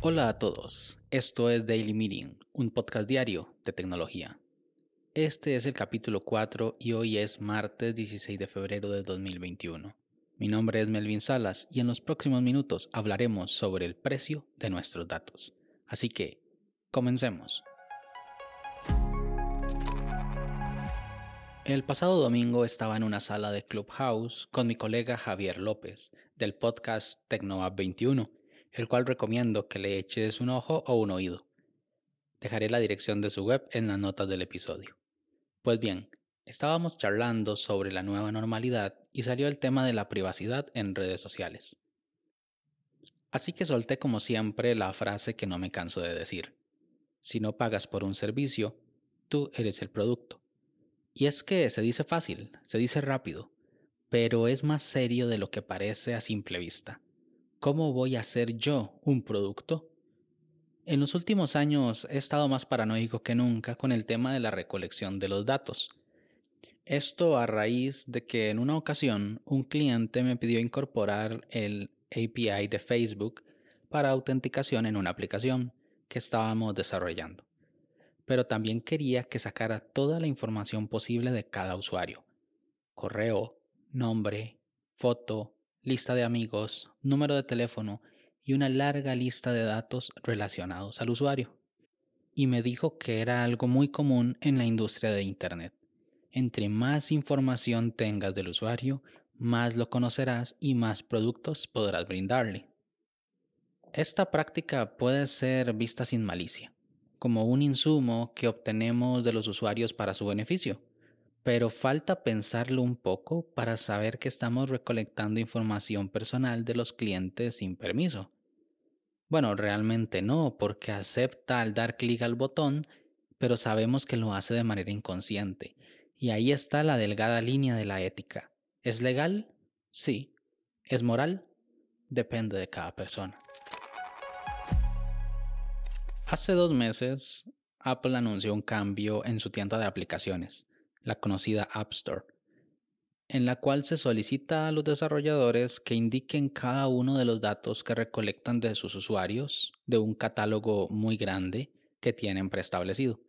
Hola a todos, esto es Daily Meeting, un podcast diario de tecnología. Este es el capítulo 4 y hoy es martes 16 de febrero de 2021. Mi nombre es Melvin Salas y en los próximos minutos hablaremos sobre el precio de nuestros datos. Así que, comencemos. El pasado domingo estaba en una sala de Clubhouse con mi colega Javier López del podcast TecnoApp 21, el cual recomiendo que le eches un ojo o un oído. Dejaré la dirección de su web en las notas del episodio. Pues bien, estábamos charlando sobre la nueva normalidad y salió el tema de la privacidad en redes sociales. Así que solté como siempre la frase que no me canso de decir. Si no pagas por un servicio, tú eres el producto. Y es que se dice fácil, se dice rápido, pero es más serio de lo que parece a simple vista. ¿Cómo voy a ser yo un producto? En los últimos años he estado más paranoico que nunca con el tema de la recolección de los datos. Esto a raíz de que en una ocasión un cliente me pidió incorporar el API de Facebook para autenticación en una aplicación que estábamos desarrollando. Pero también quería que sacara toda la información posible de cada usuario. Correo, nombre, foto, lista de amigos, número de teléfono y una larga lista de datos relacionados al usuario. Y me dijo que era algo muy común en la industria de Internet. Entre más información tengas del usuario, más lo conocerás y más productos podrás brindarle. Esta práctica puede ser vista sin malicia, como un insumo que obtenemos de los usuarios para su beneficio, pero falta pensarlo un poco para saber que estamos recolectando información personal de los clientes sin permiso. Bueno, realmente no, porque acepta al dar clic al botón, pero sabemos que lo hace de manera inconsciente. Y ahí está la delgada línea de la ética. ¿Es legal? Sí. ¿Es moral? Depende de cada persona. Hace dos meses, Apple anunció un cambio en su tienda de aplicaciones, la conocida App Store en la cual se solicita a los desarrolladores que indiquen cada uno de los datos que recolectan de sus usuarios de un catálogo muy grande que tienen preestablecido,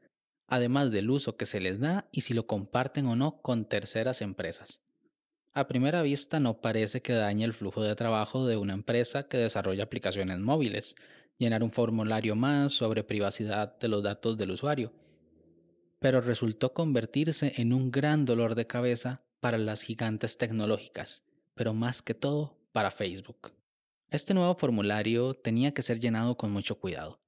además del uso que se les da y si lo comparten o no con terceras empresas. A primera vista no parece que dañe el flujo de trabajo de una empresa que desarrolla aplicaciones móviles, llenar un formulario más sobre privacidad de los datos del usuario, pero resultó convertirse en un gran dolor de cabeza para las gigantes tecnológicas, pero más que todo para Facebook. Este nuevo formulario tenía que ser llenado con mucho cuidado,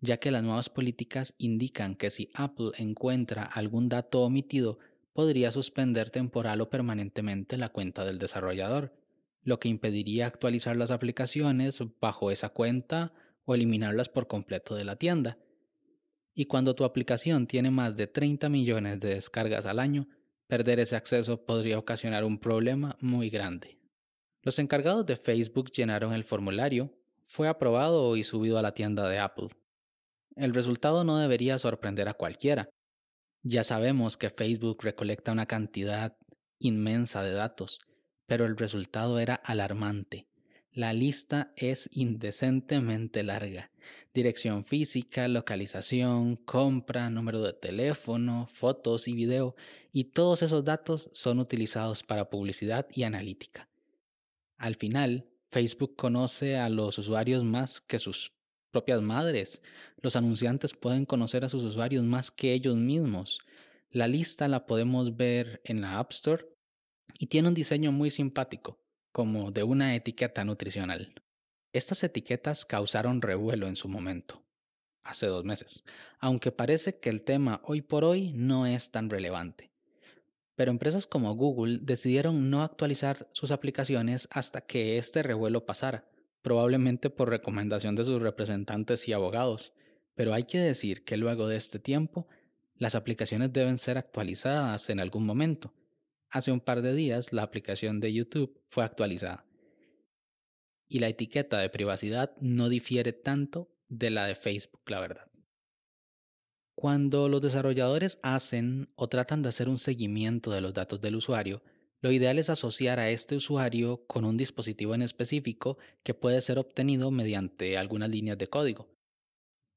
ya que las nuevas políticas indican que si Apple encuentra algún dato omitido, podría suspender temporal o permanentemente la cuenta del desarrollador, lo que impediría actualizar las aplicaciones bajo esa cuenta o eliminarlas por completo de la tienda. Y cuando tu aplicación tiene más de 30 millones de descargas al año, Perder ese acceso podría ocasionar un problema muy grande. Los encargados de Facebook llenaron el formulario, fue aprobado y subido a la tienda de Apple. El resultado no debería sorprender a cualquiera. Ya sabemos que Facebook recolecta una cantidad inmensa de datos, pero el resultado era alarmante. La lista es indecentemente larga. Dirección física, localización, compra, número de teléfono, fotos y video, y todos esos datos son utilizados para publicidad y analítica. Al final, Facebook conoce a los usuarios más que sus propias madres. Los anunciantes pueden conocer a sus usuarios más que ellos mismos. La lista la podemos ver en la App Store y tiene un diseño muy simpático como de una etiqueta nutricional. Estas etiquetas causaron revuelo en su momento, hace dos meses, aunque parece que el tema hoy por hoy no es tan relevante. Pero empresas como Google decidieron no actualizar sus aplicaciones hasta que este revuelo pasara, probablemente por recomendación de sus representantes y abogados. Pero hay que decir que luego de este tiempo, las aplicaciones deben ser actualizadas en algún momento, Hace un par de días la aplicación de YouTube fue actualizada y la etiqueta de privacidad no difiere tanto de la de Facebook, la verdad. Cuando los desarrolladores hacen o tratan de hacer un seguimiento de los datos del usuario, lo ideal es asociar a este usuario con un dispositivo en específico que puede ser obtenido mediante algunas líneas de código.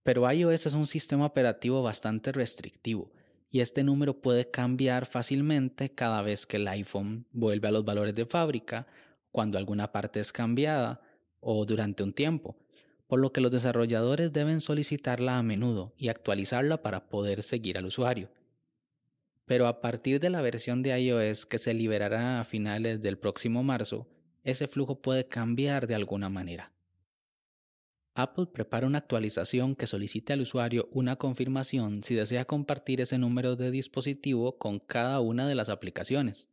Pero iOS es un sistema operativo bastante restrictivo y este número puede cambiar fácilmente cada vez que el iPhone vuelve a los valores de fábrica, cuando alguna parte es cambiada o durante un tiempo, por lo que los desarrolladores deben solicitarla a menudo y actualizarla para poder seguir al usuario pero a partir de la versión de iOS que se liberará a finales del próximo marzo, ese flujo puede cambiar de alguna manera. Apple prepara una actualización que solicite al usuario una confirmación si desea compartir ese número de dispositivo con cada una de las aplicaciones,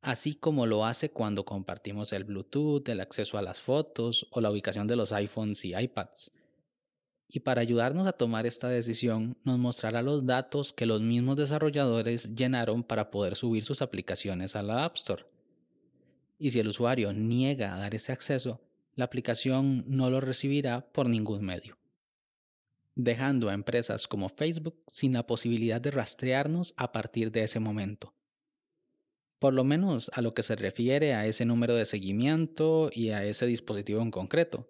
así como lo hace cuando compartimos el Bluetooth, el acceso a las fotos o la ubicación de los iPhones y iPads y para ayudarnos a tomar esta decisión nos mostrará los datos que los mismos desarrolladores llenaron para poder subir sus aplicaciones a la App Store. Y si el usuario niega a dar ese acceso, la aplicación no lo recibirá por ningún medio, dejando a empresas como Facebook sin la posibilidad de rastrearnos a partir de ese momento. Por lo menos a lo que se refiere a ese número de seguimiento y a ese dispositivo en concreto,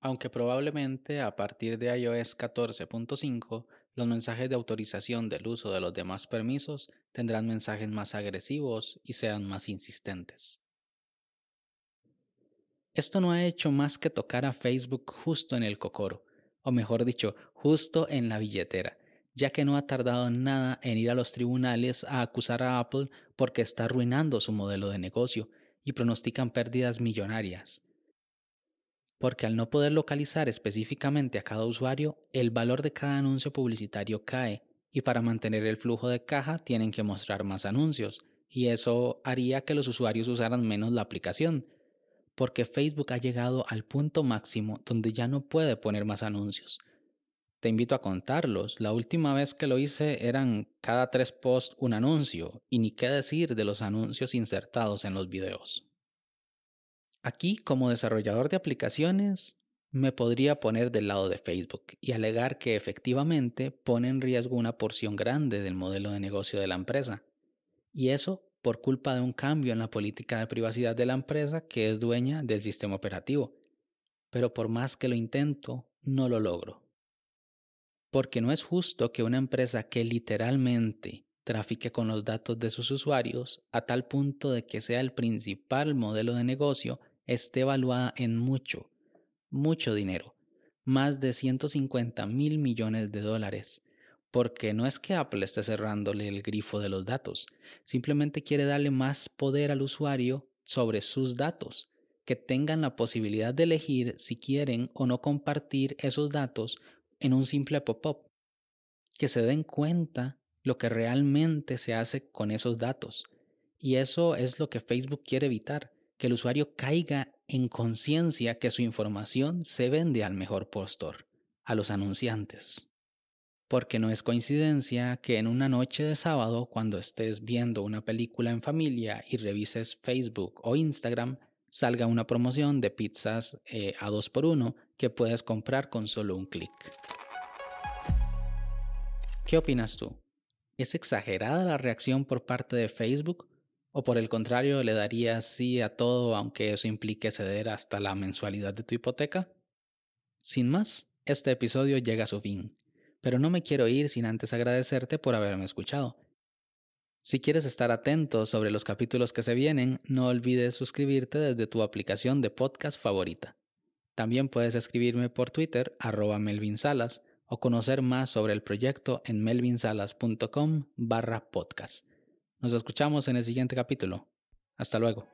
aunque probablemente a partir de iOS 14.5 los mensajes de autorización del uso de los demás permisos tendrán mensajes más agresivos y sean más insistentes. Esto no ha hecho más que tocar a Facebook justo en el cocoro, o mejor dicho, justo en la billetera, ya que no ha tardado nada en ir a los tribunales a acusar a Apple porque está arruinando su modelo de negocio y pronostican pérdidas millonarias. Porque al no poder localizar específicamente a cada usuario, el valor de cada anuncio publicitario cae y para mantener el flujo de caja tienen que mostrar más anuncios y eso haría que los usuarios usaran menos la aplicación, porque Facebook ha llegado al punto máximo donde ya no puede poner más anuncios. Te invito a contarlos. La última vez que lo hice eran cada tres posts un anuncio, y ni qué decir de los anuncios insertados en los videos. Aquí, como desarrollador de aplicaciones, me podría poner del lado de Facebook y alegar que efectivamente pone en riesgo una porción grande del modelo de negocio de la empresa. Y eso por culpa de un cambio en la política de privacidad de la empresa que es dueña del sistema operativo. Pero por más que lo intento, no lo logro. Porque no es justo que una empresa que literalmente trafique con los datos de sus usuarios a tal punto de que sea el principal modelo de negocio esté evaluada en mucho, mucho dinero, más de 150 mil millones de dólares, porque no es que Apple esté cerrándole el grifo de los datos, simplemente quiere darle más poder al usuario sobre sus datos, que tengan la posibilidad de elegir si quieren o no compartir esos datos en un simple pop-up, que se den cuenta lo que realmente se hace con esos datos. Y eso es lo que Facebook quiere evitar, que el usuario caiga en conciencia que su información se vende al mejor postor, a los anunciantes. Porque no es coincidencia que en una noche de sábado, cuando estés viendo una película en familia y revises Facebook o Instagram, salga una promoción de pizzas eh, a 2x1 que puedes comprar con solo un clic. ¿Qué opinas tú? ¿Es exagerada la reacción por parte de Facebook ¿O por el contrario, le darías sí a todo aunque eso implique ceder hasta la mensualidad de tu hipoteca? Sin más, este episodio llega a su fin, pero no me quiero ir sin antes agradecerte por haberme escuchado. Si quieres estar atento sobre los capítulos que se vienen, no olvides suscribirte desde tu aplicación de podcast favorita. También puedes escribirme por Twitter, arroba Melvin Salas, o conocer más sobre el proyecto en melvinsalas.com barra podcast. Nos escuchamos en el siguiente capítulo. Hasta luego.